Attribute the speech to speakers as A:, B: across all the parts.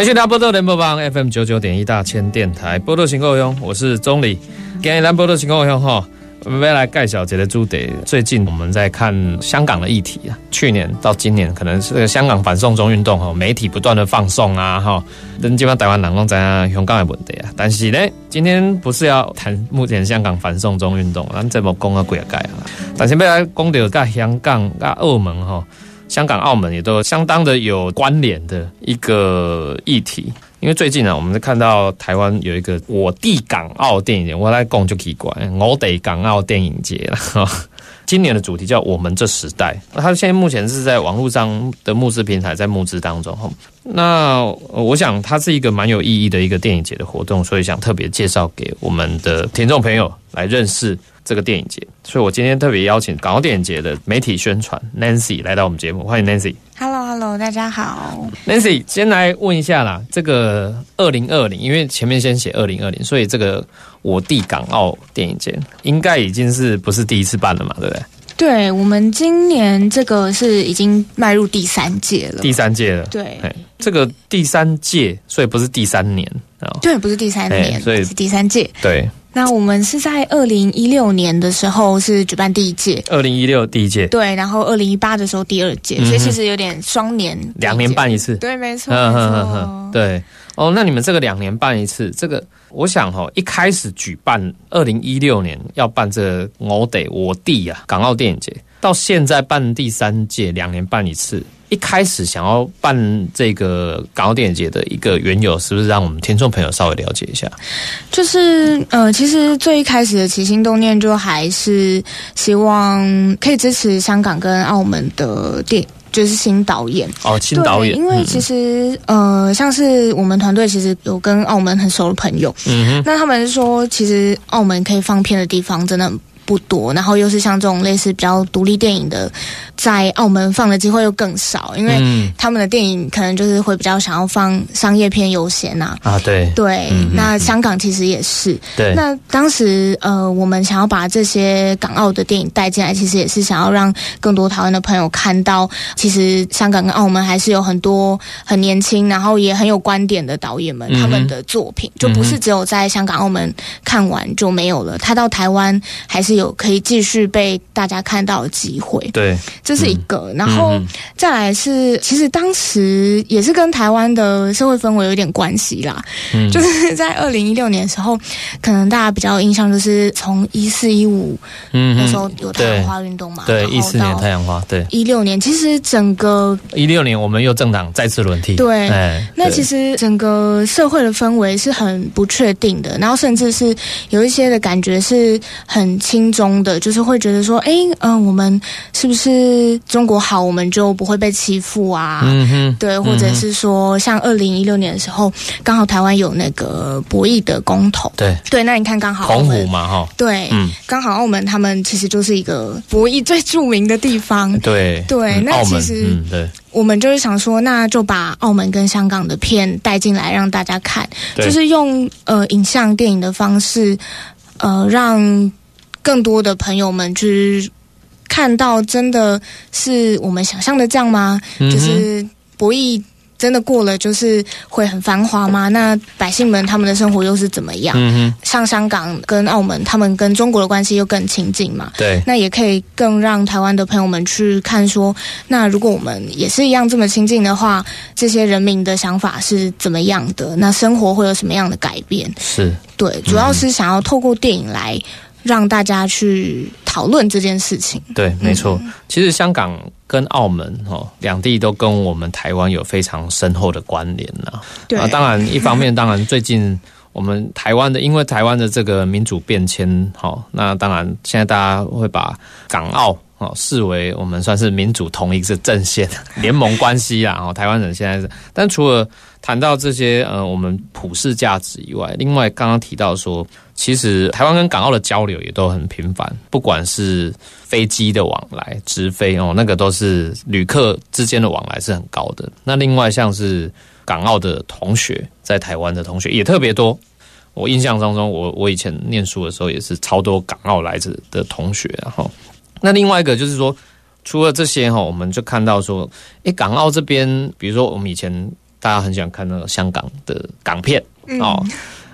A: 欢迎收听波多联播网 FM 九九点一大千电台波多情歌用，我是钟理。今日咱波多情歌用哈，我们来盖小节的朱德。最近我们在看香港的议题啊，去年到今年可能是香港反送中运动哈，媒体不断的放送啊哈，人基本上台湾人拢在香港的问题啊。但是呢，今天不是要谈目前香港反送中运动，咱这么讲啊，鬼改啊。但是要来讲到跟香港、跟澳门哈。香港、澳门也都相当的有关联的一个议题，因为最近呢，我们看到台湾有一个我地港澳电影节，我来讲就奇怪，我得港澳电影节了。今年的主题叫“我们这时代”，它现在目前是在网络上的募资平台在募资当中。那我想它是一个蛮有意义的一个电影节的活动，所以想特别介绍给我们的听众朋友来认识。这个电影节，所以我今天特别邀请港澳电影节的媒体宣传 Nancy 来到我们节目，欢迎 Nancy。
B: Hello，Hello，大家好。
A: Nancy，先来问一下啦，这个二零二零，因为前面先写二零二零，所以这个我地港澳电影节应该已经是不是第一次办了嘛，对不对？
B: 对，我们今年这个是已经迈入第三届了，
A: 第三届了。
B: 对，
A: 这个第三届，所以不是第三年
B: 啊？对，不是第三年，所以是第三届。
A: 对。
B: 那我们是在二零一六年的时候是举办第一届，
A: 二零一六第一届，
B: 对，然后二零一八的时候第二届，所以其实有点双年，
A: 两年办一次，
B: 对，没错，没错，
A: 对，哦，那你们这个两年办一次，这个我想哈，一开始举办二零一六年要办这我得我弟啊港澳电影节，到现在办第三届，两年办一次。一开始想要办这个港澳电影节的一个缘由，是不是让我们听众朋友稍微了解一下？
B: 就是呃，其实最一开始的起心动念，就还是希望可以支持香港跟澳门的电影，就是新导演。
A: 哦，新导演。
B: 因为其实呃，像是我们团队其实有跟澳门很熟的朋友，嗯哼，那他们说，其实澳门可以放片的地方真的不多，然后又是像这种类似比较独立电影的。在澳门放的机会又更少，因为他们的电影可能就是会比较想要放商业片优先呐。
A: 啊，对
B: 对，那香港其实也是。
A: 对，
B: 那当时呃，我们想要把这些港澳的电影带进来，其实也是想要让更多台湾的朋友看到，其实香港跟澳门还是有很多很年轻，然后也很有观点的导演们，他们的作品就不是只有在香港、澳门看完就没有了，他到台湾还是有可以继续被大家看到的机会。
A: 对。
B: 这是一个，然后再来是，其实当时也是跟台湾的社会氛围有点关系啦。嗯，就是在二零一六年的时候，可能大家比较有印象，就是从一四一五那时候有太阳花运动嘛，
A: 对，一四年太阳花，对，
B: 一六年其实整个
A: 一六年我们又政党再次轮替，
B: 对，那其实整个社会的氛围是很不确定的，然后甚至是有一些的感觉是很轻中的，就是会觉得说，哎，嗯，我们是不是？中国好，我们就不会被欺负啊。嗯哼，对，或者是说，像二零一六年的时候，刚好台湾有那个博弈的公投。
A: 对
B: 对，那你看刚好
A: 澎湖嘛，哈，
B: 对，嗯，刚好澳门他们其实就是一个博弈最著名的地方。
A: 对
B: 对，那其实
A: 对，
B: 我们就是想说，那就把澳门跟香港的片带进来让大家看，就是用呃影像电影的方式，呃，让更多的朋友们去。看到真的是我们想象的这样吗？就是博弈真的过了，就是会很繁华吗？那百姓们他们的生活又是怎么样？嗯像香港跟澳门，他们跟中国的关系又更亲近嘛？
A: 对，
B: 那也可以更让台湾的朋友们去看说，那如果我们也是一样这么亲近的话，这些人民的想法是怎么样的？那生活会有什么样的改变？
A: 是
B: 对，主要是想要透过电影来。让大家去讨论这件事情。
A: 对，没错。其实香港跟澳门哦，两地都跟我们台湾有非常深厚的关联呐。
B: 对啊，
A: 当然，一方面，当然最近我们台湾的，因为台湾的这个民主变迁，好，那当然现在大家会把港澳哦，视为我们算是民主同一个阵线联盟关系啦。哦，台湾人现在是，但除了谈到这些呃我们普世价值以外，另外刚刚提到说，其实台湾跟港澳的交流也都很频繁，不管是飞机的往来、直飞哦，那个都是旅客之间的往来是很高的。那另外像是港澳的同学在台湾的同学也特别多。我印象当中，我我以前念书的时候也是超多港澳来自的同学，然后那另外一个就是说，除了这些哈，我们就看到说，诶，港澳这边，比如说我们以前大家很喜欢看那个香港的港片哦，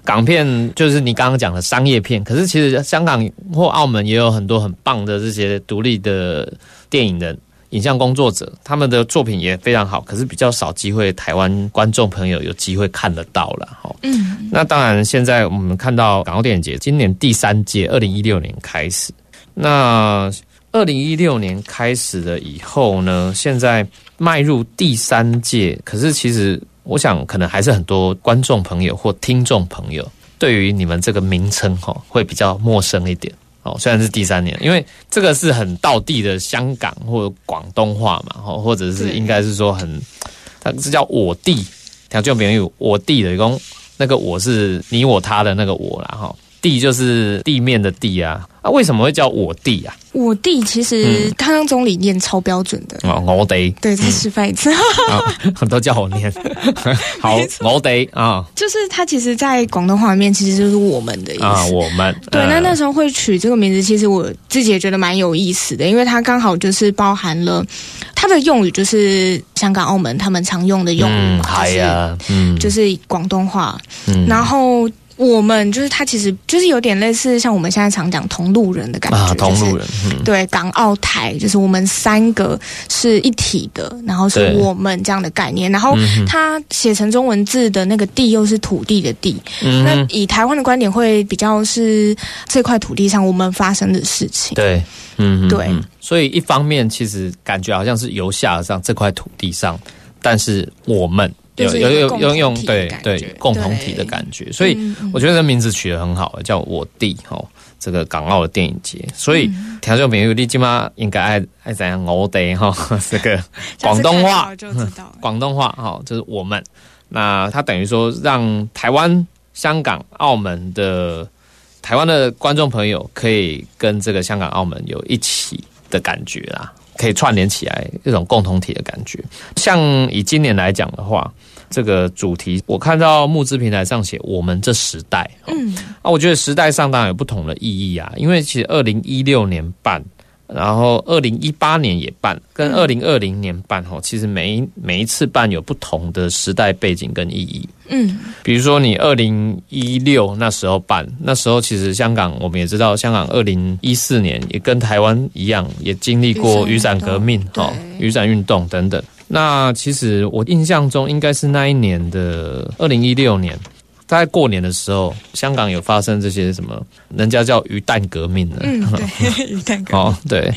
A: 港片就是你刚刚讲的商业片，可是其实香港或澳门也有很多很棒的这些独立的电影人。影像工作者，他们的作品也非常好，可是比较少机会，台湾观众朋友有机会看得到了哈。嗯，那当然，现在我们看到港澳电影节今年第三届，二零一六年开始。那二零一六年开始了以后呢，现在迈入第三届，可是其实我想，可能还是很多观众朋友或听众朋友对于你们这个名称哈，会比较陌生一点。哦，虽然是第三年，因为这个是很道地的香港或者广东话嘛，哦，或者是应该是说很，它是叫我地，条件比如我地的，讲那个我是你我他的那个我啦，哈。地就是地面的地啊，啊，为什么会叫我地啊？
B: 我地其实刚刚总理念超标准的。
A: 哦，我地。
B: 对，再示范一次，
A: 很多叫我念。好，我地啊，
B: 就是他其实，在广东话里面其实就是我们的意思。啊，
A: 我们
B: 对。那那时候会取这个名字，其实我自己也觉得蛮有意思的，因为它刚好就是包含了它的用语，就是香港、澳门他们常用的用语，
A: 海呀，
B: 嗯，就是广东话，嗯，然后。我们就是他，其实就是有点类似像我们现在常讲同路人的感觉，啊，
A: 同路人，
B: 对，港澳台就是我们三个是一体的，然后是我们这样的概念。然后他写成中文字的那个地又是土地的地，那以台湾的观点会比较是这块土地上我们发生的事情。
A: 对，嗯，
B: 对。
A: 所以一方面其实感觉好像是由下而上这块土地上，但是我们。有有有有用对对共同体的感觉，所以我觉得这名字取得很好，叫我弟哦，这个港澳的电影节，所以听众朋友你起码应该爱爱怎样我弟哈，这个 广东话。广东话哈，就是我们，那他等于说让台湾、香港、澳门的台湾的观众朋友可以跟这个香港、澳门有一起的感觉啦。可以串联起来一种共同体的感觉。像以今年来讲的话，这个主题我看到募资平台上写“我们这时代”，嗯，啊，我觉得时代上当然有不同的意义啊。因为其实二零一六年办。然后，二零一八年也办，跟二零二零年办哈，其实每一每一次办有不同的时代背景跟意义。嗯，比如说你二零一六那时候办，那时候其实香港我们也知道，香港二零一四年也跟台湾一样，也经历过雨伞革命、哈雨伞运动等等。那其实我印象中应该是那一年的二零一六年。在过年的时候，香港有发生这些什么？人家叫鱼蛋革命的。
B: 嗯，对，鱼蛋革命。哦，
A: 对。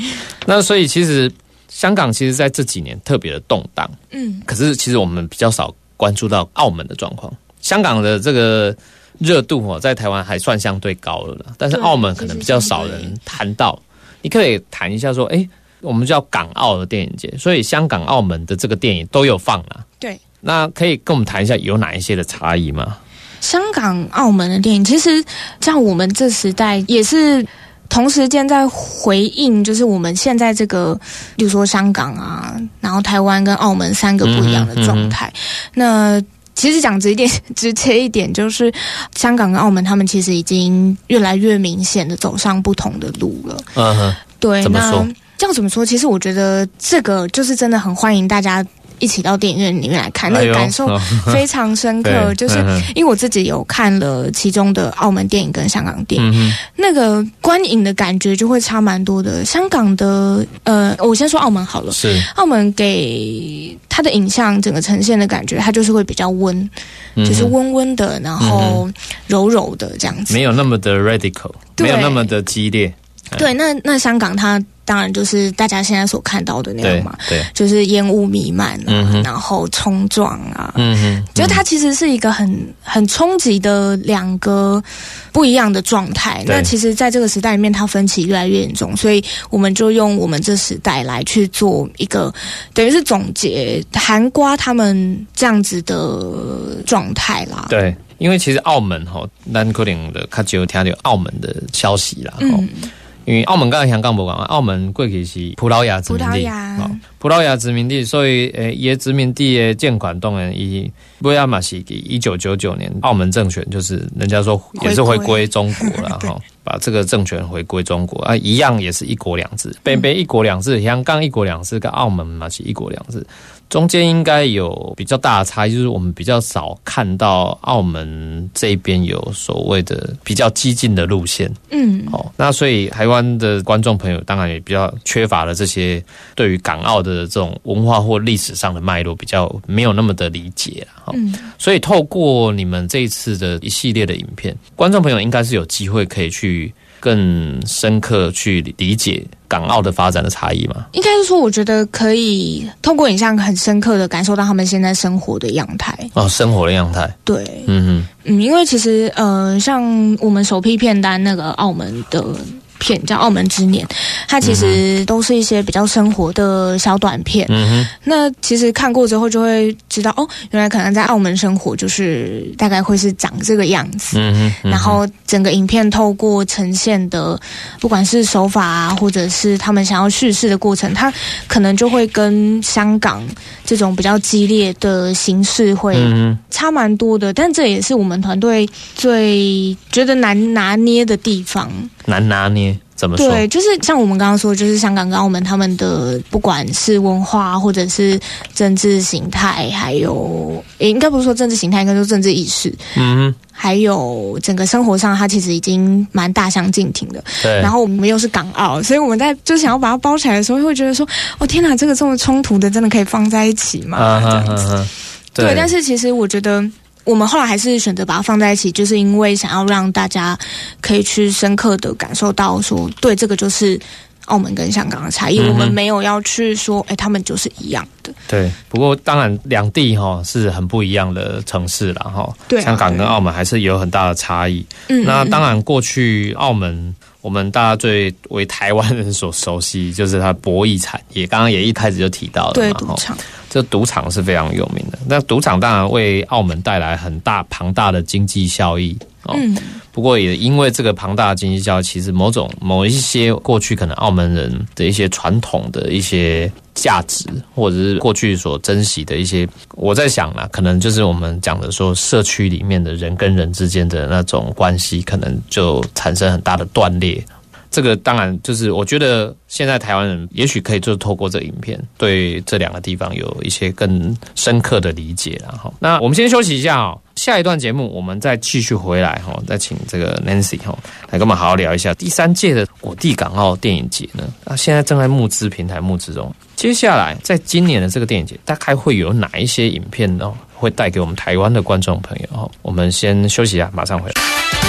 A: 那所以其实香港其实在这几年特别的动荡。嗯。可是其实我们比较少关注到澳门的状况。香港的这个热度哦，在台湾还算相对高了，但是澳门可能比较少人谈到。你可以谈一下说，哎，我们叫港澳的电影节，所以香港、澳门的这个电影都有放啊。
B: 对。
A: 那可以跟我们谈一下有哪一些的差异吗？
B: 香港、澳门的电影，其实像我们这时代也是同时间在回应，就是我们现在这个，比如说香港啊，然后台湾跟澳门三个不一样的状态。那其实讲直一点、直接一点，就是香港跟澳门他们其实已经越来越明显的走上不同的路了。嗯哼，对。那这样怎么说？其实我觉得这个就是真的很欢迎大家。一起到电影院里面来看，那个感受非常深刻。就是因为我自己有看了其中的澳门电影跟香港电影，那个观影的感觉就会差蛮多的。香港的呃，我先说澳门好了，
A: 是。
B: 澳门给它的影像整个呈现的感觉，它就是会比较温，就是温温的，然后柔柔的这样子，
A: 没有那么的 radical，没有那么的激烈。
B: 对，那那香港它。当然就是大家现在所看到的那样嘛，
A: 对，
B: 就是烟雾弥漫啊，然后冲撞啊，嗯哼，就它其实是一个很很冲击的两个不一样的状态。那其实，在这个时代里面，它分歧越来越严重，所以我们就用我们这时代来去做一个，等于是总结韩瓜他们这样子的状态啦。
A: 对，因为其实澳门哈，南可能的他只有听到澳门的消息啦，嗯。因为澳门刚才香港不讲，澳门过去是葡萄牙殖民地，葡萄牙。殖民地，所以诶，也殖民地的建管当然伊不要马西一九九九年澳门政权就是人家说也是回归中国了哈，把这个政权回归中国啊，一样也是一国两制，北北一国两制，香港一国两制跟澳门嘛是一国两制。中间应该有比较大的差异，就是我们比较少看到澳门这边有所谓的比较激进的路线。嗯，哦，那所以台湾的观众朋友当然也比较缺乏了这些对于港澳的这种文化或历史上的脉络，比较没有那么的理解哈，嗯，所以透过你们这一次的一系列的影片，观众朋友应该是有机会可以去。更深刻去理解港澳的发展的差异吗？
B: 应该是说，我觉得可以通过影像很深刻的感受到他们现在生活的样态
A: 哦，生活的样态。
B: 对，嗯嗯，嗯，因为其实呃，像我们首批片单那个澳门的。片叫《澳门之年》，它其实都是一些比较生活的小短片。嗯那其实看过之后就会知道，哦，原来可能在澳门生活就是大概会是长这个样子。嗯然后整个影片透过呈现的，不管是手法啊，或者是他们想要叙事的过程，它可能就会跟香港这种比较激烈的形式会差蛮多的。但这也是我们团队最觉得难拿捏的地方。
A: 难拿捏。怎么说？
B: 对，就是像我们刚刚说，就是香港跟澳门他们的不管是文化或者是政治形态，还有应该不是说政治形态，应该说政治意识，嗯，还有整个生活上，它其实已经蛮大相径庭的。
A: 对，
B: 然后我们又是港澳，所以我们在就想要把它包起来的时候，会觉得说，哦天哪，这个这么冲突的，真的可以放在一起吗？这样子。对，但是其实我觉得。我们后来还是选择把它放在一起，就是因为想要让大家可以去深刻的感受到，说对这个就是澳门跟香港的差异。我们没有要去说，哎，他们就是一样的。
A: 对，不过当然两地哈是很不一样的城市了哈。
B: 对，
A: 香港跟澳门还是有很大的差异。嗯，那当然过去澳门。我们大家最为台湾人所熟悉，就是它博弈产业。刚刚也一开始就提到了，
B: 对赌场，
A: 这赌场是非常有名的。那赌场当然为澳门带来很大庞大的经济效益。嗯，不过也因为这个庞大的经济效益，其实某种某一些过去可能澳门人的一些传统的一些价值，或者是过去所珍惜的一些，我在想呢，可能就是我们讲的说社区里面的人跟人之间的那种关系，可能就产生很大的断裂。这个当然就是我觉得现在台湾人也许可以就是透过这影片，对这两个地方有一些更深刻的理解了哈。那我们先休息一下哦。下一段节目，我们再继续回来哈，再请这个 Nancy 哈来跟我们好好聊一下第三届的我地港澳电影节呢。啊，现在正在募资平台募资中。接下来，在今年的这个电影节，大概会有哪一些影片呢？会带给我们台湾的观众朋友哈？我们先休息一下，马上回来。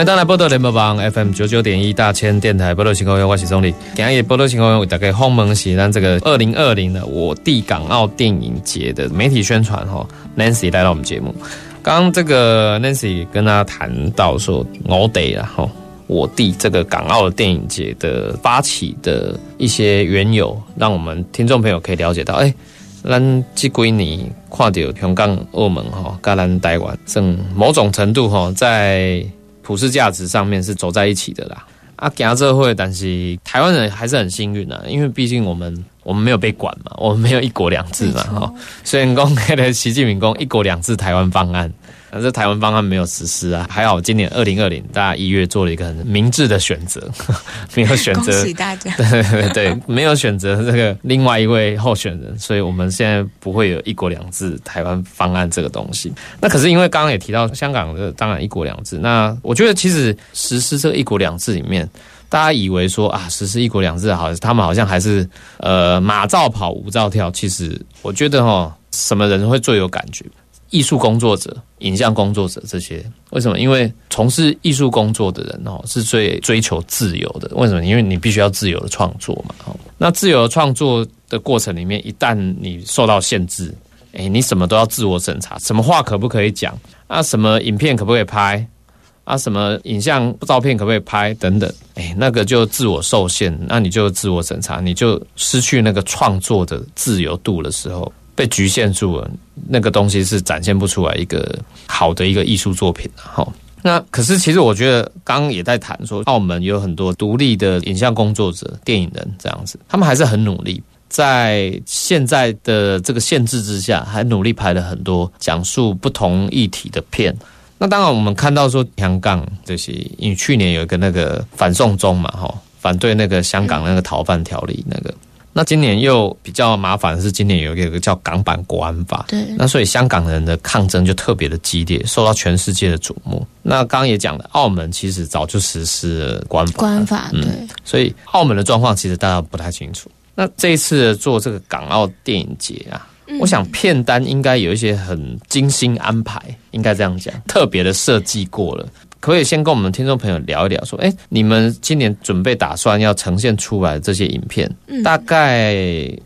A: 欢迎大家来波多联播网 FM 九九点一大千电台波多情况用我是钟理，今日波多情况用大概鸿蒙喜让这个二零二零的我地港澳电影节的媒体宣传哈，Nancy 来到我们节目。刚刚这个 Nancy 跟他谈到说，我得然后我地这个港澳的电影节的发起的一些缘由，让我们听众朋友可以了解到，哎。咱这几年看到香港、澳门哈，跟咱台湾，正某种程度哈，在普世价值上面是走在一起的啦。啊，行这会，但是台湾人还是很幸运啊，因为毕竟我们我们没有被管嘛，我们没有一国两制嘛哈。虽然讲那个习近平讲一国两制台湾方案。但是台湾方案没有实施啊，还好今年二零二零大家一月做了一个很明智的选择，没有选择，
B: 恭喜大家，
A: 对 对对，没有选择这个另外一位候选人，所以我们现在不会有一国两制台湾方案这个东西。那可是因为刚刚也提到香港的当然一国两制，那我觉得其实实施这个一国两制里面，大家以为说啊实施一国两制好，他们好像还是呃马照跑舞照跳，其实我觉得哈，什么人会最有感觉？艺术工作者、影像工作者这些，为什么？因为从事艺术工作的人哦，是最追求自由的。为什么？因为你必须要自由的创作嘛。那自由的创作的过程里面，一旦你受到限制，哎，你什么都要自我审查，什么话可不可以讲？啊，什么影片可不可以拍？啊，什么影像照片可不可以拍？等等，哎，那个就自我受限，那你就自我审查，你就失去那个创作的自由度的时候。被局限住了，那个东西是展现不出来一个好的一个艺术作品的哈。那可是其实我觉得，刚刚也在谈说，澳门有很多独立的影像工作者、电影人这样子，他们还是很努力，在现在的这个限制之下，还努力拍了很多讲述不同议题的片。那当然，我们看到说香港这些，因为去年有一个那个反送中嘛，哈，反对那个香港那个逃犯条例那个。那今年又比较麻烦的是，今年有一个叫港版国安法，
B: 对，
A: 那所以香港人的抗争就特别的激烈，受到全世界的瞩目。那刚刚也讲了，澳门其实早就实施了国安法，
B: 国安法，对，
A: 所以澳门的状况其实大家不太清楚。那这一次做这个港澳电影节啊，我想片单应该有一些很精心安排，应该这样讲，特别的设计过了。可以先跟我们听众朋友聊一聊，说，哎，你们今年准备打算要呈现出来的这些影片，大概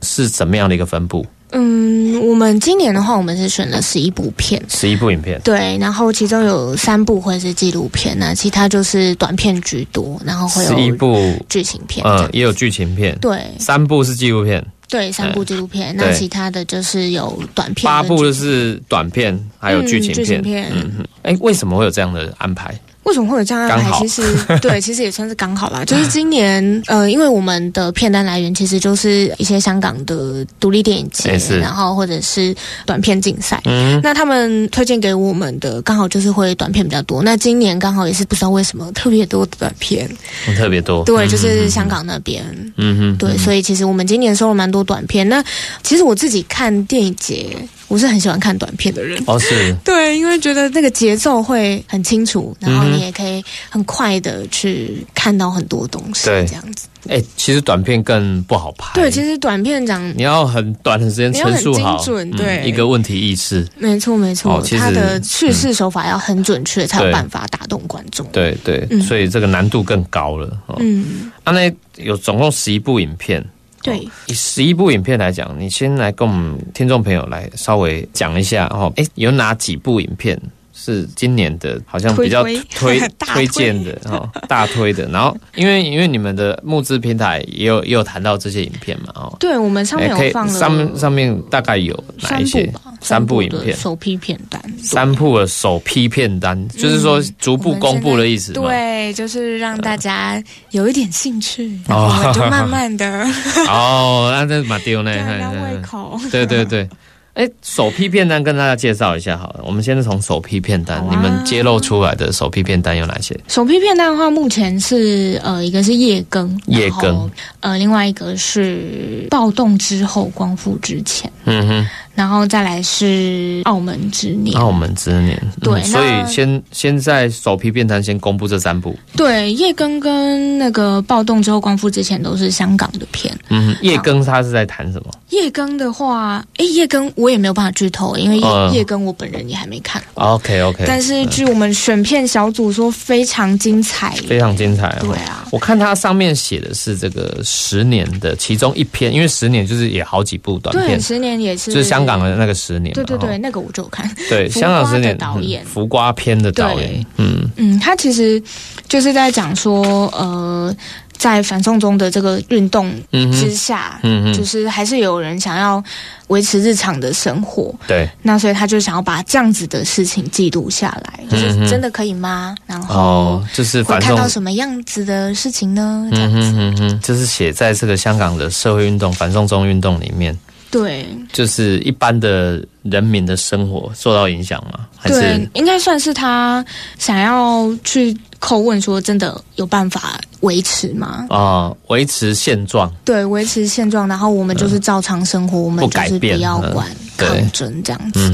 A: 是怎么样的一个分布？
B: 嗯，我们今年的话，我们是选了十一部片，
A: 十一部影片，
B: 对，然后其中有三部会是纪录片，那其他就是短片居多，然后会有
A: 十一部。
B: 剧情片，
A: 嗯，也有剧情片，
B: 对，
A: 三部是纪录片，
B: 对，三部纪录片，那其他的就是有短片，
A: 八部就是短片，还有剧情片，嗯，哎，为什么会有这样的安排？
B: 为什么会有这样安排？其实对，其实也算是刚好啦。就是今年，呃，因为我们的片单来源其实就是一些香港的独立电影节，然后或者是短片竞赛。嗯，那他们推荐给我们的刚好就是会短片比较多。那今年刚好也是不知道为什么特别多短片，
A: 特别多。
B: 对，就是香港那边。嗯哼，对，所以其实我们今年收了蛮多短片。那其实我自己看电影节。我是很喜欢看短片的人
A: 哦，是
B: 对，因为觉得那个节奏会很清楚，然后你也可以很快的去看到很多东西，这样子。
A: 哎，其实短片更不好拍。
B: 对，其实短片讲
A: 你要很短的时间陈述好，
B: 对
A: 一个问题意识，
B: 没错没错，它的叙事手法要很准确，才有办法打动观众。
A: 对对，所以这个难度更高了。嗯，啊，那有总共十一部影片。
B: 对，
A: 以十一部影片来讲，你先来跟我们听众朋友来稍微讲一下哦。哎，有哪几部影片？是今年的，好像比较推推 荐的哦，大推的。然后，因为因为你们的募资平台也有也有谈到这些影片嘛，哦，
B: 对，我们上面有放了
A: 上面上面大概有哪一些？三部影片
B: 首批片单，
A: 三部的首批片单，就是说逐步公布的意思。
B: 对，就是让大家有一点兴趣，然后就慢慢的
A: 哦，那这马丢呢？
B: 吊胃口。
A: 对对对。哎，首批片单跟大家介绍一下好了。我们先是从首批片单，你们揭露出来的首批片单有哪些？
B: 首批片单的话，目前是呃，一个是夜更，
A: 夜更，
B: 呃，另外一个是暴动之后，光复之前。嗯哼。然后再来是澳门之年，
A: 澳门之年，
B: 对，
A: 所以先先在首批片单先公布这三部。
B: 对，夜更跟那个暴动之后光复之前都是香港的片。
A: 嗯，夜更他是在谈什么？
B: 夜更的话，哎，夜更我也没有办法剧透，因为夜夜更我本人也还没看。
A: OK OK，
B: 但是据我们选片小组说非常精彩，
A: 非常精彩。
B: 对啊，
A: 我看它上面写的是这个十年的其中一篇，因为十年就是也好几部短片，
B: 十年也是
A: 就是香。香港的那个十年，
B: 对对对，那个我就看。
A: 对，香港十年
B: 导演，
A: 浮瓜片的导演，
B: 嗯。嗯，他其实就是在讲说，呃，在反送中的这个运动之下，
A: 嗯嗯，
B: 就是还是有人想要维持日常的生活，
A: 对，
B: 那所以他就想要把这样子的事情记录下来，就是真的可以吗？然后
A: 就是
B: 会看到什么样子的事情呢？这样子，
A: 嗯哼，就是写在这个香港的社会运动反送中运动里面。
B: 对，
A: 就是一般的人民的生活受到影响吗？
B: 对，应该算是他想要去叩问说，真的有办法维持吗？
A: 啊，维持现状。
B: 对，维持现状，然后我们就是照常生活，我们就是不要管抗争这样子。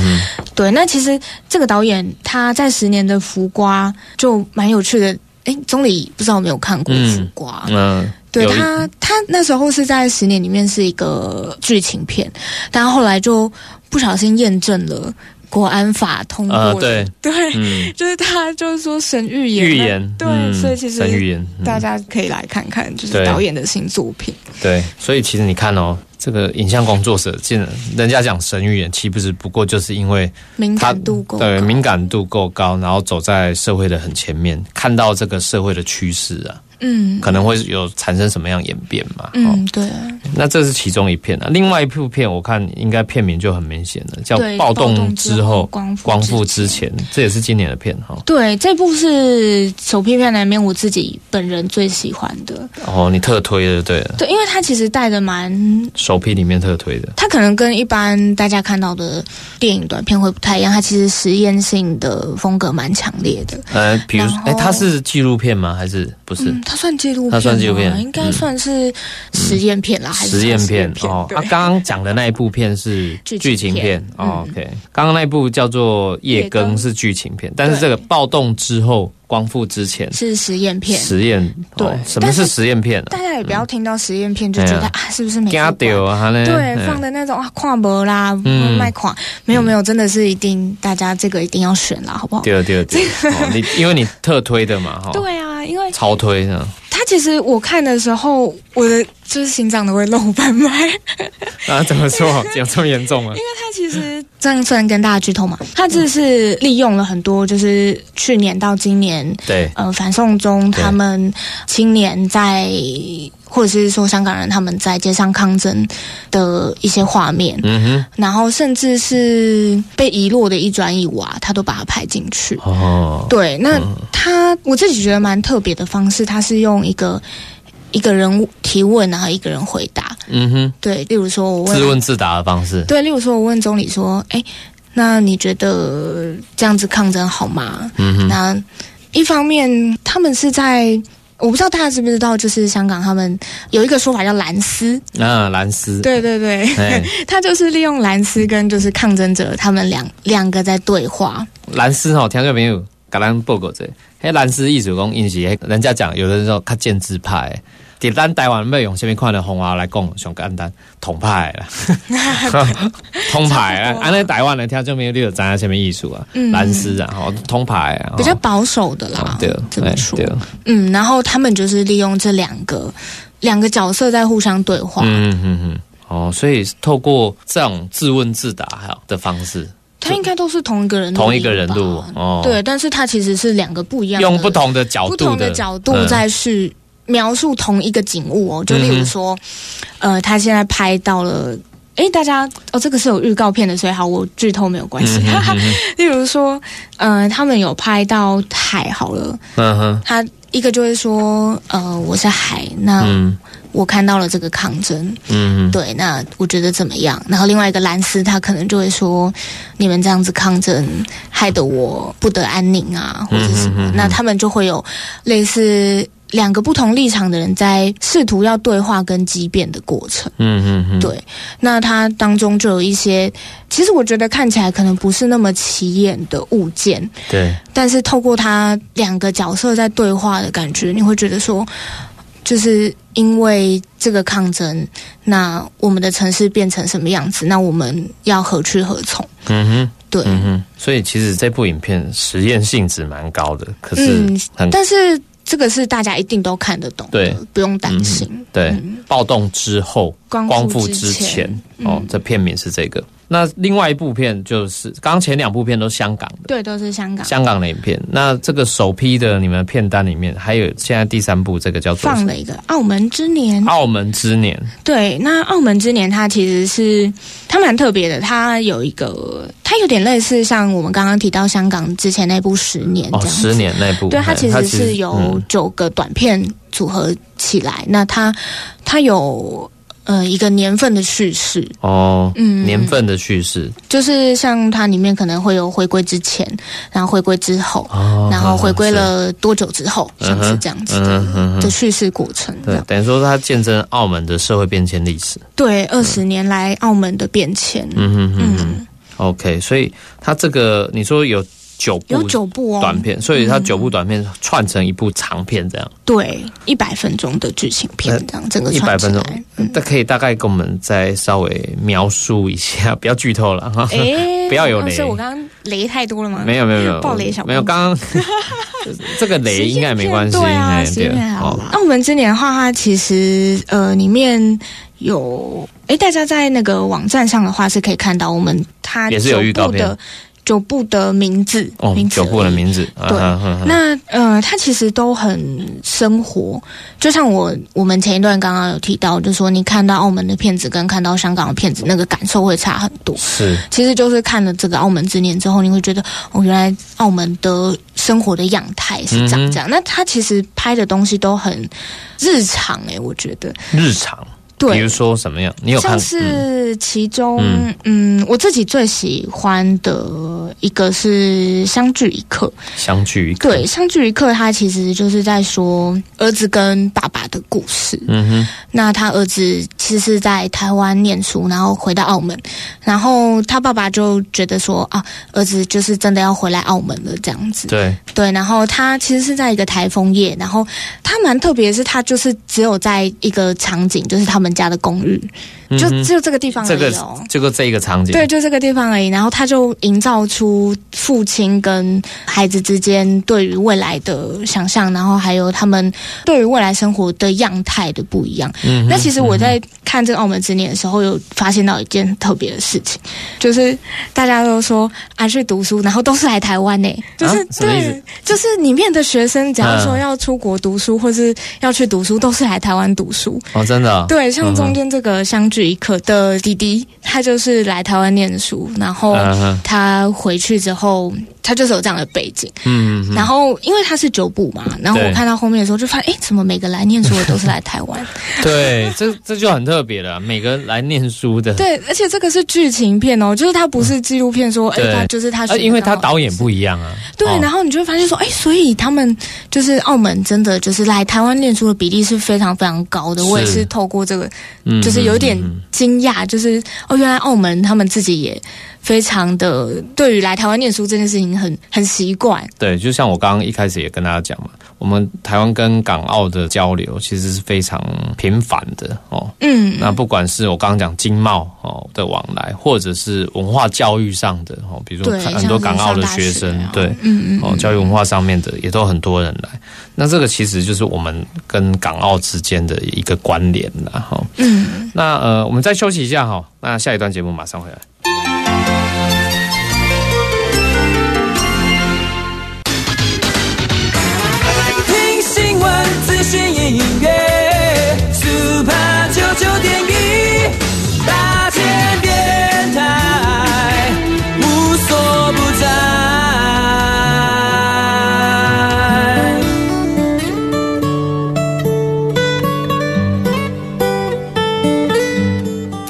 B: 对，那其实这个导演他在十年的浮瓜就蛮有趣的。哎，钟理不知道有没有看过浮瓜？嗯。对他，他那时候是在十年里面是一个剧情片，但后来就不小心验证了国安法通过。
A: 对
B: 对，就是他就是说神预言，
A: 预言
B: 对，所以其实
A: 神预言，
B: 大家可以来看看，就是导演的新作品。
A: 对，所以其实你看哦，这个影像工作者，竟然人家讲神预言，岂不是不过就是因为
B: 敏感度够，
A: 对，敏感度够高，然后走在社会的很前面，看到这个社会的趋势啊。
B: 嗯，
A: 可能会有产生什么样演变嘛？
B: 嗯，对。
A: 那这是其中一片啊，另外一部片我看应该片名就很明显了，叫《暴动之后光复之前》，这也是今年的片哈。
B: 对，这部是首批片里面我自己本人最喜欢的。
A: 哦，你特推的对。
B: 对，因为它其实带的蛮
A: 首批里面特推的。
B: 它可能跟一般大家看到的电影短片会不太一样，它其实实验性的风格蛮强烈的。
A: 呃，比如，哎，它是纪录片吗？还是不是？
B: 它算纪录片，
A: 它算纪录片，
B: 应该算是实验片啦，还是
A: 实验
B: 片
A: 哦？他刚刚讲的那一部片是剧情片，OK。刚刚那部叫做《夜更》是剧情片，但是这个暴动之后。光复之前。
B: 是实验片，
A: 实验
B: 对，
A: 什么是实验片？
B: 大家也不要听到实验片就觉得啊，是不是没
A: 丢啊？
B: 对，放的那种啊，跨博啦，卖款没有没有，真的是一定，大家这个一定要选啦，好不好？
A: 对对对，你因为你特推的嘛，哈，
B: 对啊，
A: 超推的。
B: 他其实我看的时候，我的就是心脏都会漏半拍。
A: 啊，怎么说？有这么严重吗？
B: 因为他其实这样算跟大家剧透嘛，他这是利用了很多，就是去年到今年，
A: 对，
B: 呃，反送中他们青年在，或者是说香港人他们在街上抗争的一些画面，
A: 嗯哼，
B: 然后甚至是被遗落的一砖一瓦，他都把它拍进去。
A: 哦，
B: 对，那他我自己觉得蛮特别的方式，他是用一个。一个人提问，然后一个人回答。
A: 嗯哼，
B: 对，例如说我问
A: 自问自答的方式。
B: 对，例如说我问总理说：“哎，那你觉得这样子抗争好吗？”
A: 嗯哼，
B: 那一方面他们是在，我不知道大家知不知道，就是香港他们有一个说法叫蓝丝。
A: 啊，蓝丝。
B: 对对对，他就是利用蓝丝跟就是抗争者他们两两个在对话。
A: 蓝丝哦，听众朋友，格咱报告者，黑蓝丝艺术工因是，人家讲有的时候他建制派。伫咱台湾要用什么款的方法来讲，上简单，通派啦，通派啊！安尼台湾人听众朋友，你有知影什么艺术啊？蓝丝啊，吼，通派啊，
B: 比较保守的啦，
A: 对，
B: 这么说。嗯，然后他们就是利用这两个两个角色在互相对话。
A: 嗯嗯嗯，哦，所以透过这种自问自答哈的方式，
B: 他应该都是同一个人，
A: 同一个人录哦。
B: 对，但是他其实是两个不一样，
A: 用不同的角度，不
B: 同的角度在去。描述同一个景物哦，就例如说，呃，他现在拍到了，哎，大家哦，这个是有预告片的，所以好，我剧透没有关系。例如说，呃，他们有拍到海，好了，
A: 嗯哼，
B: 他一个就会说，呃，我是海，那我看到了这个抗争，
A: 嗯，
B: 对，那我觉得怎么样？然后另外一个蓝斯，他可能就会说，你们这样子抗争，害得我不得安宁啊，或者什么，那他们就会有类似。两个不同立场的人在试图要对话跟激辩的过程，
A: 嗯嗯嗯，
B: 对，那它当中就有一些，其实我觉得看起来可能不是那么起眼的物件，
A: 对，
B: 但是透过他两个角色在对话的感觉，你会觉得说，就是因为这个抗争，那我们的城市变成什么样子？那我们要何去何从？
A: 嗯哼，
B: 对，
A: 嗯哼，所以其实这部影片实验性质蛮高的，可是很，
B: 但是。这个是大家一定都看得懂的，不用担心。
A: 对，暴动之后光复之前哦，这片名是这个。那另外一部片就是刚刚前两部片都是香港的，
B: 对，都是香港
A: 香港的影片。那这个首批的你们片单里面，还有现在第三部这个叫做
B: 放了一个《澳门之年》。
A: 澳门之年，
B: 对，那《澳门之年》它其实是它蛮特别的，它有一个，它有点类似像我们刚刚提到香港之前那部《十年》这样，《
A: 十年》那部，
B: 对，它其实是由九个短片组合起来。那它它有。呃，一个年份的叙事
A: 哦，嗯，年份的叙事，
B: 就是像它里面可能会有回归之前，然后回归之后，然后回归了多久之后，像是这样子的的叙事过程。
A: 对，等于说它见证澳门的社会变迁历史。
B: 对，二十年来澳门的变迁。嗯嗯
A: 嗯。OK，所以它这个你说有。九部
B: 有九部哦，
A: 短片，所以它九部短片串成一部长片，这样。
B: 对，一百分钟的剧情片，这样整个一百分钟，
A: 那可以大概跟我们再稍微描述一下，不要剧透了哈，哎，不要有雷，
B: 是我刚刚雷太多了吗？
A: 没有没有没有，
B: 爆雷小
A: 没有，刚刚 这个雷应该没关系，对
B: 啊，时间好。那我们今年的话，它其实呃里面有，哎，大家在那个网站上的话是可以看到，我们它
A: 也是有预告片。
B: 九部的名字，
A: 哦，名字九部的名字，
B: 对，那呃，他其实都很生活，就像我我们前一段刚刚有提到，就说你看到澳门的片子跟看到香港的片子，那个感受会差很多。
A: 是，
B: 其实就是看了这个《澳门之年》之后，你会觉得哦，原来澳门的生活的样态是长这样。那他其实拍的东西都很日常，哎，我觉得
A: 日常。比如说什么样？你有
B: 像是其中，嗯，我自己最喜欢的一个是《相聚一刻》。
A: 相聚一刻，
B: 对，《相聚一刻》它其实就是在说儿子跟爸爸的故事。嗯哼，那他儿子其实是在台湾念书，然后回到澳门，然后他爸爸就觉得说啊，儿子就是真的要回来澳门了这样子。
A: 对
B: 对，然后他其实是在一个台风夜，然后他蛮特别，是他就是只有在一个场景，就是他们。家的公寓，就就这个地方而已哦，
A: 这个这一个场景，
B: 对，就这个地方而已。然后他就营造出父亲跟孩子之间对于未来的想象，然后还有他们对于未来生活的样态的不一样。嗯，那其实我在看这个《澳门之恋》的时候，有发现到一件特别的事情，就是大家都说啊去读书，然后都是来台湾呢，就是对，就是里面的学生，假如说要出国读书或是要去读书，都是来台湾读书。
A: 哦，真的
B: 对。像中间这个相聚一刻的弟弟，他就是来台湾念书，然后他回去之后，他就是有这样的背景。嗯，然后因为他是九部嘛，然后我看到后面的时候就发现，哎，怎么每个来念书的都是来台湾？
A: 对，这这就很特别了。每个来念书的，
B: 对，而且这个是剧情片哦，就是他不是纪录片，说哎，他就是他，
A: 因为他导演不一样啊。
B: 对，然后你就会发现说，哎，所以他们就是澳门真的就是来台湾念书的比例是非常非常高的。我也是透过这个。就是有点惊讶，就是哦，原来澳门他们自己也非常的对于来台湾念书这件事情很很习惯。
A: 对，就像我刚刚一开始也跟大家讲嘛，我们台湾跟港澳的交流其实是非常频繁的哦。嗯，那不管是我刚刚讲经贸哦的往来，或者是文化教育上的哦，比如说很多港澳的学生，对，嗯嗯，哦，教育文化上面的也都很多人来。那这个其实就是我们跟港澳之间的一个关联了哈。嗯，那呃，我们再休息一下哈。那下一段节目马上回来。闻、资讯、音乐，Super 九九点一，大千电台，无所不在。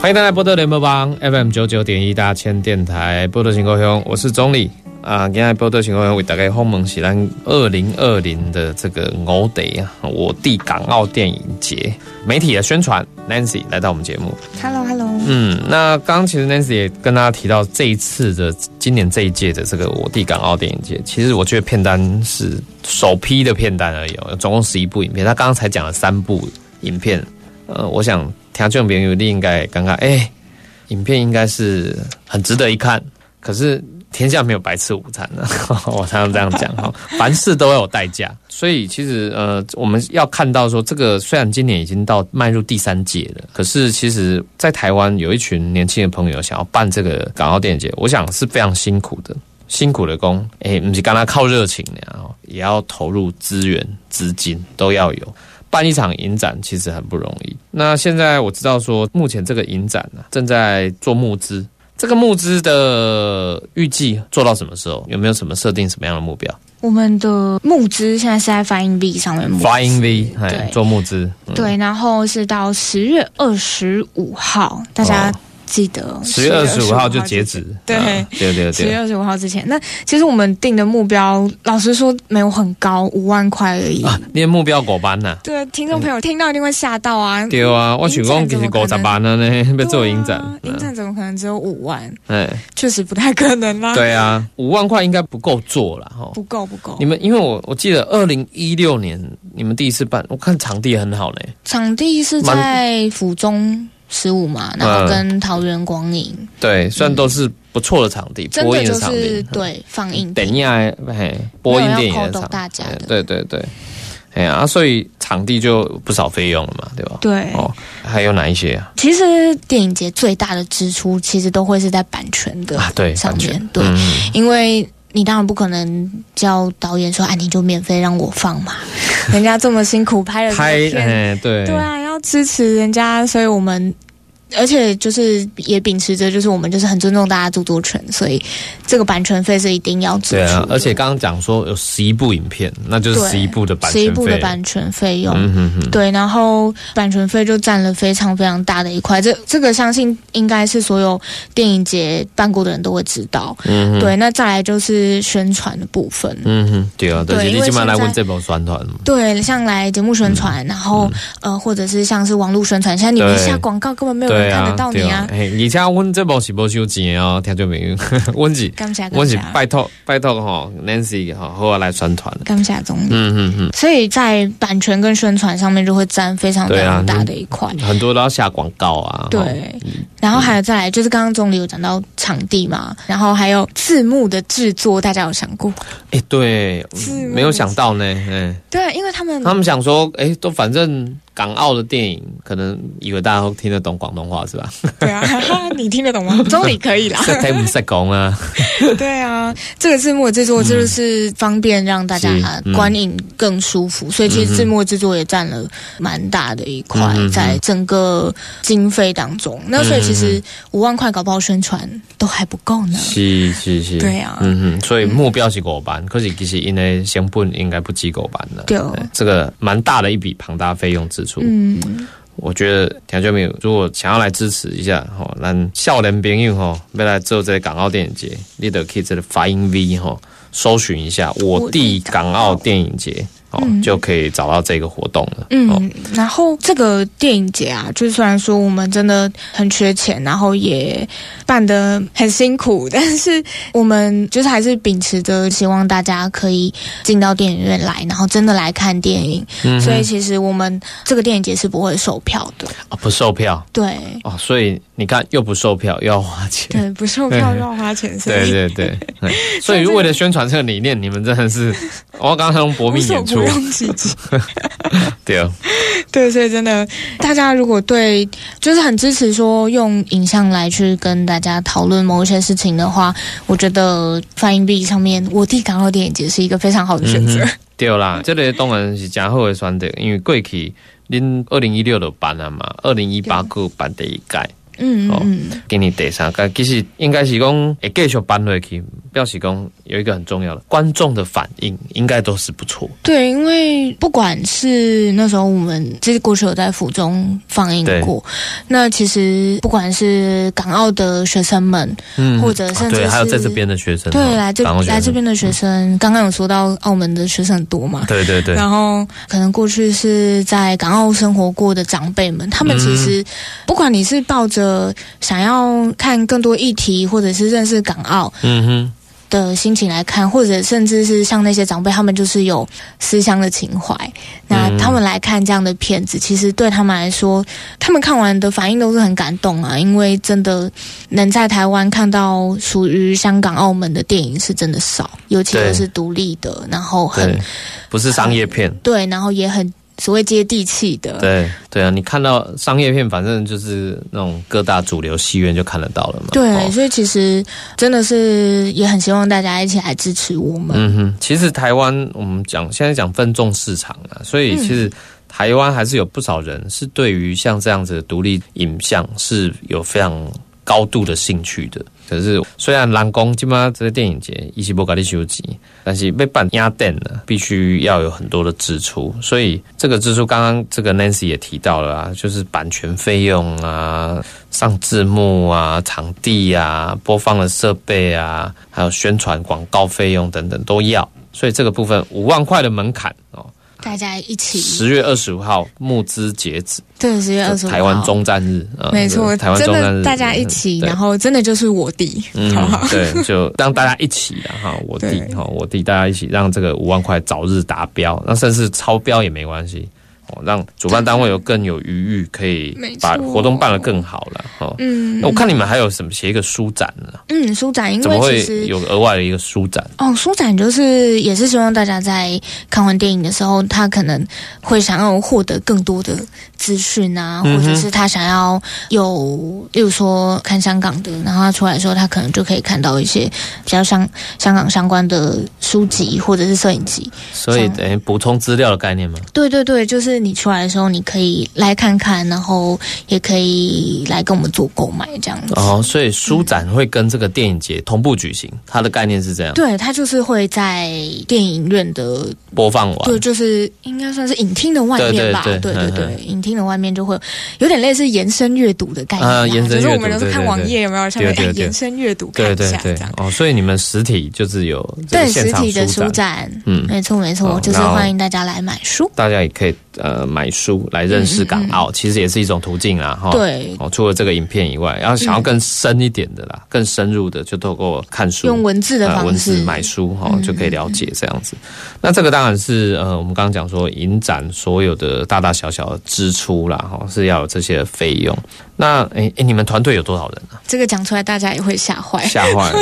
A: 欢迎大家波特联播帮 FM 九九点一大千电台波特情歌兄，我是总理啊。今天波特情歌兄为大家访问是咱二零二零的这个我得啊，我地港澳电影节媒体的宣传，Nancy 来到我们节目。
B: Hello，Hello。
A: 嗯，那刚刚其实 Nancy 也跟大家提到这一次的今年这一届的这个我地港澳电影节，其实我觉得片单是首批的片单而已，总共十一部影片。他刚刚才讲了三部影片，呃，我想。听这种朋友，你应该刚刚哎，影片应该是很值得一看。可是天下没有白吃午餐的，我常常这样讲哈，凡事都要有代价。所以其实呃，我们要看到说，这个虽然今年已经到迈入第三届了，可是其实在台湾有一群年轻的朋友想要办这个港澳电影节，我想是非常辛苦的，辛苦的工，哎，不是刚刚靠热情的，也要投入资源、资金都要有。办一场影展其实很不容易。那现在我知道说，目前这个影展呢正在做募资。这个募资的预计做到什么时候？有没有什么设定什么样的目标？
B: 我们的募资现在是在发音 V 上面募，
A: 发音 V 对做募资，
B: 对，然后是到十月二十五号，大家。记得
A: 十月二十五号就截止，
B: 对
A: 对对，
B: 十月二十五号之前。那其实我们定的目标，老实说没有很高，五万块而已。
A: 啊你的目标过班呢？
B: 对，听众朋友听到一定会吓到啊！
A: 对啊，我想讲其实五十班了呢，要做影展，
B: 影展怎么可能只有五万？哎，确实不太可能啦。
A: 对啊，五万块应该不够做了哈，
B: 不够不够。
A: 你们因为我我记得二零一六年你们第一次办，我看场地很好嘞，
B: 场地是在府中。十五嘛，然后跟桃园光影，
A: 对，虽然都是不错的场地，播映的场地，
B: 对，放映，
A: 等一下，嘿，播映电影的。场
B: 地，
A: 对对对，哎呀，所以场地就不少费用了嘛，对吧？
B: 对，
A: 哦，还有哪一些啊？
B: 其实电影节最大的支出，其实都会是在版权的
A: 对
B: 上面，对，因为你当然不可能叫导演说，哎，你就免费让我放嘛，人家这么辛苦拍了
A: 拍片，对，
B: 对啊。要支持人家，所以我们。而且就是也秉持着，就是我们就是很尊重大家著作权，所以这个版权费是一定要支付。对
A: 啊，而且刚刚讲说有十一部影片，那就是十一部的版权
B: 十一部的版权费用。嗯哼哼。对，然后版权费就占了非常非常大的一块。这这个相信应该是所有电影节办过的人都会知道。嗯对，那再来就是宣传的部分。
A: 嗯哼，对啊，对，你起码来问这波宣传。
B: 对，像来节目宣传，然后呃，或者是像是网络宣传，现在你们下广告根本没有。看得到你啊！
A: 而且阮这部是无收钱哦，听到没有？阮是，阮是拜托拜托哈，Nancy 哈，和我来宣传。
B: 刚下总理，嗯嗯嗯。所以在版权跟宣传上面就会占非常非常大的一块，
A: 很多都要下广告啊。
B: 对，然后还有再来就是刚刚总理有讲到场地嘛，然后还有字幕的制作，大家有想过？
A: 哎，对，没有想到呢。嗯，
B: 对，因为他们
A: 他们想说，哎，都反正。港澳的电影，可能以为大家都听得懂广东话是吧？
B: 对啊，你听得懂吗？中理可以啦。
A: 听唔识讲啊？
B: 对啊，这个字幕制作就是方便让大家观影更舒服，所以其实字幕制作也占了蛮大的一块在整个经费当中。那所以其实五万块搞不好宣传都还不够呢。
A: 是是是，
B: 对啊，
A: 嗯哼，所以目标是五万，可是其实因为成本应该不及五万的。
B: 对，
A: 这个蛮大的一笔庞大费用支出。嗯，我觉得听众朋友如果想要来支持一下吼，让少年朋友哈，要来做这个港澳电影节，你都可以这个发音 V 哈，搜寻一下我弟港澳电影节。哦，就可以找到这个活动了。
B: 嗯，然后这个电影节啊，就虽然说我们真的很缺钱，然后也办得很辛苦，但是我们就是还是秉持着希望大家可以进到电影院来，然后真的来看电影。嗯，所以其实我们这个电影节是不会售票的
A: 啊，不售票。
B: 对。
A: 哦，所以你看，又不售票，又要花钱。
B: 对，不售票又要花钱。
A: 对对对。所以为了宣传这个理念，你们真的是 我刚刚用搏命演出。
B: 不用积极，
A: 对啊，
B: 对，所以真的，大家如果对就是很支持说用影像来去跟大家讨论某一些事情的话，我觉得发音币上面我弟港澳电影节是一个非常好的选择。
A: 对啦，这个当然是加好的选择，因为过去恁二零一六的办了嘛，二零一八个办第一届。嗯嗯，给你第三个，其实应该是讲会继续搬回去，表示讲有一个很重要的观众的反应，应该都是不错。
B: 对，因为不管是那时候我们其实过去有在府中放映过，那其实不管是港澳的学生们，嗯，或者甚至
A: 还有在这边的学生，
B: 对，来这来这边的学生，刚刚有说到澳门的学生很多嘛，
A: 对对对，
B: 然后可能过去是在港澳生活过的长辈们，他们其实不管你是抱着呃，想要看更多议题，或者是认识港澳，嗯哼，的心情来看，或者甚至是像那些长辈，他们就是有思乡的情怀。那他们来看这样的片子，其实对他们来说，他们看完的反应都是很感动啊，因为真的能在台湾看到属于香港、澳门的电影是真的少，尤其是独立的，然后很
A: 不是商业片，
B: 对，然后也很。所谓接地气的，
A: 对对啊，你看到商业片，反正就是那种各大主流戏院就看得到了嘛。
B: 对，所以其实真的是也很希望大家一起来支持我们。
A: 嗯哼，其实台湾我们讲现在讲分众市场啊，所以其实台湾还是有不少人是对于像这样子的独立影像是有非常高度的兴趣的。可是，虽然蓝宫基本上这个电影节一起不搞的修集，但是被办压电了，必须要有很多的支出。所以这个支出，刚刚这个 Nancy 也提到了啊，就是版权费用啊、上字幕啊、场地啊、播放的设备啊，还有宣传广告费用等等都要。所以这个部分五万块的门槛哦。
B: 大家一起。
A: 十月二十五号募资截止。
B: 对，十月二十五号。
A: 台湾中战日。
B: 没错，
A: 台湾中战日，
B: 大家一起，然后真的就是我弟。
A: 嗯，对，就让大家一起然后，我弟哈，我弟，大家一起让这个五万块早日达标，那甚至超标也没关系。让主办单位有更有余裕，可以把活动办得更好了。哦，嗯，我看你们还有什么写一个书展呢？
B: 嗯，书展因为其实
A: 有额外的一个书展。
B: 哦，书展就是也是希望大家在看完电影的时候，他可能会想要获得更多的资讯啊，或者是他想要有，例如说看香港的，然后他出来的时候，他可能就可以看到一些比较香香港相关的书籍或者是摄影集。
A: 所以等于补充资料的概念吗？
B: 对对对，就是。你出来的时候，你可以来看看，然后也可以来跟我们做购买这样子。
A: 哦，所以书展会跟这个电影节同步举行，它的概念是这样。
B: 对，它就是会在电影院的
A: 播放完，
B: 对，就是应该算是影厅的外面吧。对对对，影厅的外面就会有点类似延伸阅读的概念。啊，
A: 延伸阅读。就是我
B: 们都是看网页有没有？上面延伸阅读看一下这样。
A: 哦，所以你们实体就是有
B: 对实体的书展。嗯，没错没错，就是欢迎大家来买书。
A: 大家也可以。呃，买书来认识港澳，其实也是一种途径啊，哈。
B: 对。
A: 哦，除了这个影片以外，然后想要更深一点的啦，更深入的，就透过看书，
B: 用文字的方式
A: 买书，哈，就可以了解这样子。那这个当然是呃，我们刚刚讲说，影展所有的大大小小的支出啦，哈，是要有这些费用。那哎哎，你们团队有多少人啊？
B: 这个讲出来，大家也会吓坏。
A: 吓坏！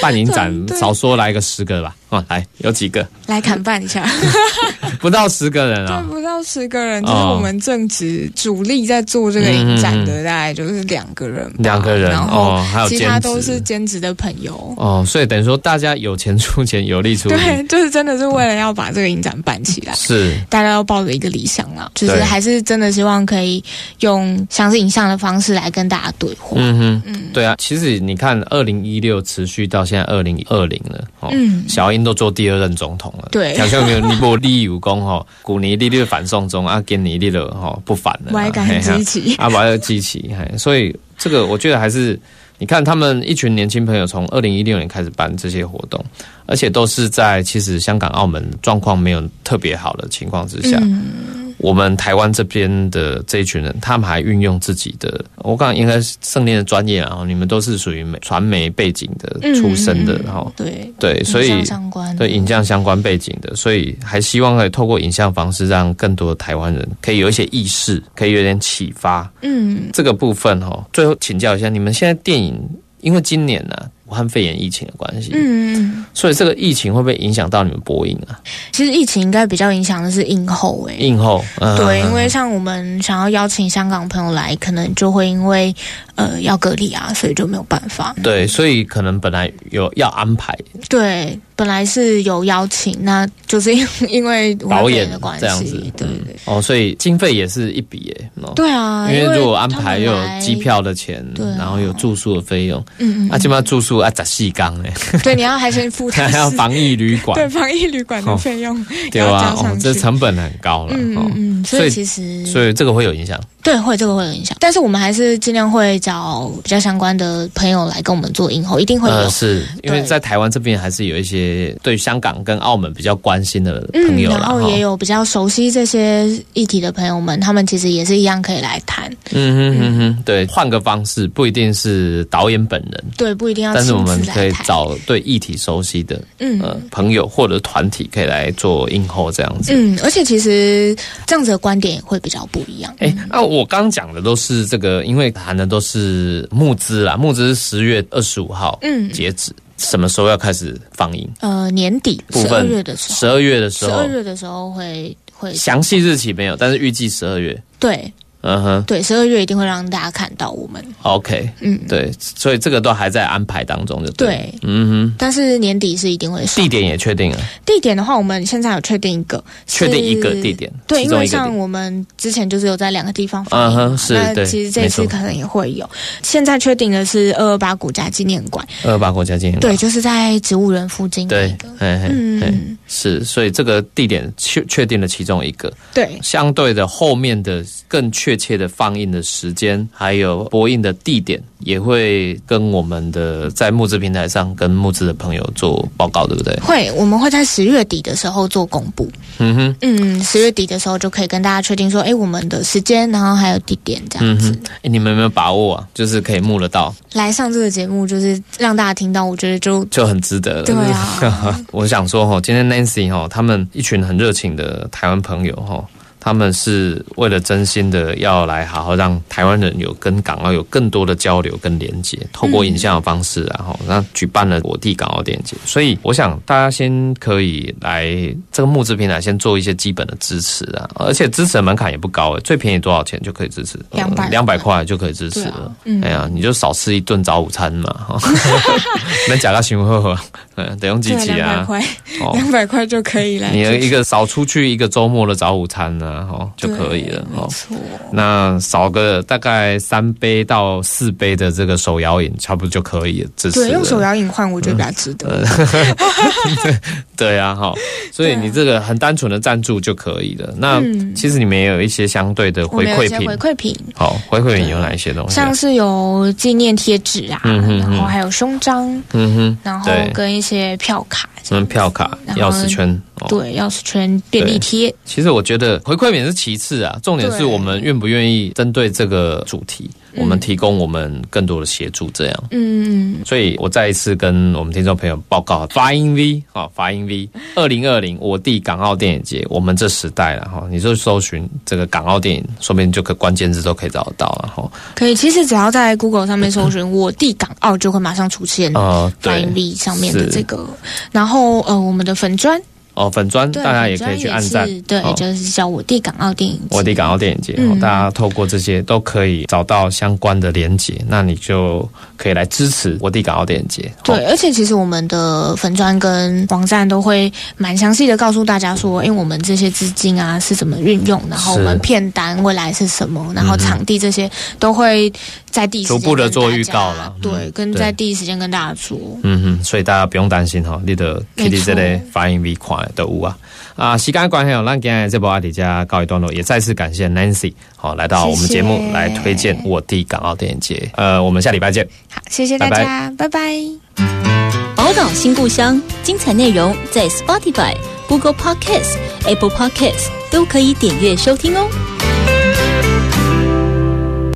A: 办影展少说来个十个吧。啊，来有几个？
B: 来砍半一下。
A: 不到十个人啊。
B: 对，不到十个人，就是我们正职主力在做这个影展的，大概就是两个人。
A: 两个人，然后还有
B: 其他都是兼职的朋友。
A: 哦，所以等于说大家有钱出钱，有力出力。
B: 对，就是真的是为了要把这个影展办起来。
A: 是。
B: 大家要抱着一个理想啊，就是还是真的希望可以用像是影像的。方式来跟大家对话。嗯
A: 哼，嗯，对啊，其实你看，二零一六持续到现在二零二零了，哦，小英都做第二任总统了，
B: 对，
A: 好像没有你不立有功哈，古尼利率反送中啊，跟尼利了哈不反了，
B: 歪感激起
A: 啊，歪激起，所以这个我觉得还是你看他们一群年轻朋友从二零一六年开始办这些活动，而且都是在其实香港、澳门状况没有特别好的情况之下。我们台湾这边的这一群人，他们还运用自己的，我刚应该是圣念的专业啊，你们都是属于媒传媒背景的出身的，然后
B: 对
A: 对，所以对影像相关背景的，所以还希望可以透过影像方式，让更多的台湾人可以有一些意识，可以有点启发。嗯，这个部分哈，最后请教一下，你们现在电影，因为今年呢。武汉肺炎疫情的关系，嗯，所以这个疫情会不会影响到你们播映啊？
B: 其实疫情应该比较影响的是映后，哎，
A: 映后，
B: 对，因为像我们想要邀请香港朋友来，可能就会因为呃要隔离啊，所以就没有办法。
A: 对，所以可能本来有要安排，
B: 对，本来是有邀请，那就是因 因为导演的关系，对对。
A: 哦，所以经费也是一笔，哎，
B: 对啊，
A: 因为如果安排又有机票的钱，对，然后有住宿的费用，嗯嗯，啊，起码住宿。啊，砸细缸嘞！
B: 对，你要还先付，
A: 还要防疫旅馆，
B: 对，防疫旅馆的费用，对啊，
A: 这成本很高了。嗯
B: 嗯，所以其实，
A: 所以这个会有影响。
B: 对，会这个会有影响，但是我们还是尽量会找比较相关的朋友来跟我们做映后，一定会有。
A: 是因为在台湾这边还是有一些些对香港跟澳门比较关心的朋友，
B: 然后也有比较熟悉这些议题的朋友们，他们其实也是一样可以来谈。
A: 嗯哼哼哼，对，换个方式，不一定是导演本人，
B: 对，不一定要，
A: 但是我们可以找对议题熟悉的嗯朋友或者团体可以来做映后这样子。
B: 嗯，而且其实这样子的观点也会比较不一样。
A: 哎，那我刚讲的都是这个，因为谈的都是募资啦，募资是十月二十五号嗯截止。什么时候要开始放映？
B: 呃，年底十二月的时候，
A: 十二月的时候，
B: 十二月的时候会会
A: 详细日期没有，但是预计十二月。
B: 对。嗯哼，对，十二月一定会让大家看到我们。
A: OK，嗯，对，所以这个都还在安排当中，就对，
B: 嗯哼。但是年底是一定会。
A: 地点也确定了。
B: 地点的话，我们现在有确定一个，
A: 确定一个地点。
B: 对，因为像我们之前就是有在两个地方放映，是，那其实这次可能也会有。现在确定的是二二八国家纪念馆。
A: 二二八国家纪念馆，
B: 对，就是在植物园附近。对，
A: 嗯，是，所以这个地点确确定了其中一个。
B: 对，
A: 相对的后面的更确切的放映。的时间还有播映的地点，也会跟我们的在募资平台上跟募资的朋友做报告，对不对？
B: 会，我们会在十月底的时候做公布。嗯哼，嗯，十月底的时候就可以跟大家确定说，哎，我们的时间，然后还有地点这样子。
A: 哎，你们有没有把握啊？就是可以募得到
B: 来上这个节目，就是让大家听到，我觉得就
A: 就很值得。
B: 对啊，
A: 我想说哈，今天 Nancy 哈，他们一群很热情的台湾朋友哈。他们是为了真心的要来好好让台湾人有跟港澳有更多的交流跟连接，透过影像的方式，然后那举办了我地港澳电影节。所以我想大家先可以来这个募资平台先做一些基本的支持啊，而且支持的门槛也不高最便宜多少钱就可以支持？
B: 两百
A: 两百块就可以支持了。哎呀，你就少吃一顿早午餐嘛，能加个新货，嗯，得用机器
B: 啊，两百块，两百块就可以了。
A: 你一个少出去一个周末的早午餐呢？然后就可以了哦。那少个大概三杯到四杯的这个手摇饮，差不多就可以了。
B: 对，用手摇饮换，我觉得比较值得。
A: 对啊，哈。所以你这个很单纯的赞助就可以了。那其实你们也有一些相对的回馈品。
B: 回馈品。
A: 好，回馈品有哪一些东西？
B: 像是有纪念贴纸啊，然后还有胸章，嗯哼，然后跟一些票卡，
A: 嗯，票卡、钥匙圈。
B: 对，钥匙圈、便利贴。
A: 其实我觉得回馈免是其次啊，重点是我们愿不愿意针对这个主题。我们提供我们更多的协助，这样。嗯，所以我再一次跟我们听众朋友报告，发音 V 啊，发音 V，二零二零我地港澳电影节，我们这时代了哈，你就搜寻这个港澳电影，说不定就可关键字都可以找得到了哈。
B: 可以，其实只要在 Google 上面搜寻 我地港澳，就会马上出现呃发音 V 上面的这个，然后呃我们的粉砖。
A: 哦，粉砖大家也可以去按赞，
B: 对，就是叫我地港澳电影节，
A: 我地港澳电影节，大家透过这些都可以找到相关的连接，那你就可以来支持我地港澳电影节。
B: 对，而且其实我们的粉砖跟网站都会蛮详细的告诉大家说，因为我们这些资金啊是怎么运用，然后我们片单未来是什么，然后场地这些都会在第一
A: 逐步的做预告了，
B: 对，跟在第一时间跟大家说。
A: 嗯哼，所以大家不用担心哈，你的 Kitty 这类发音 V 快。的屋啊啊！时间关系我让今天这波阿迪家告一段落，也再次感谢 Nancy 好来到我们节目来推荐我地港澳电影节。呃，我们下礼拜见。
B: 好，谢谢大家，拜拜。
C: 宝岛新故乡，精彩内容在 Spotify、Google Podcasts、Apple Podcasts 都可以点阅收听哦。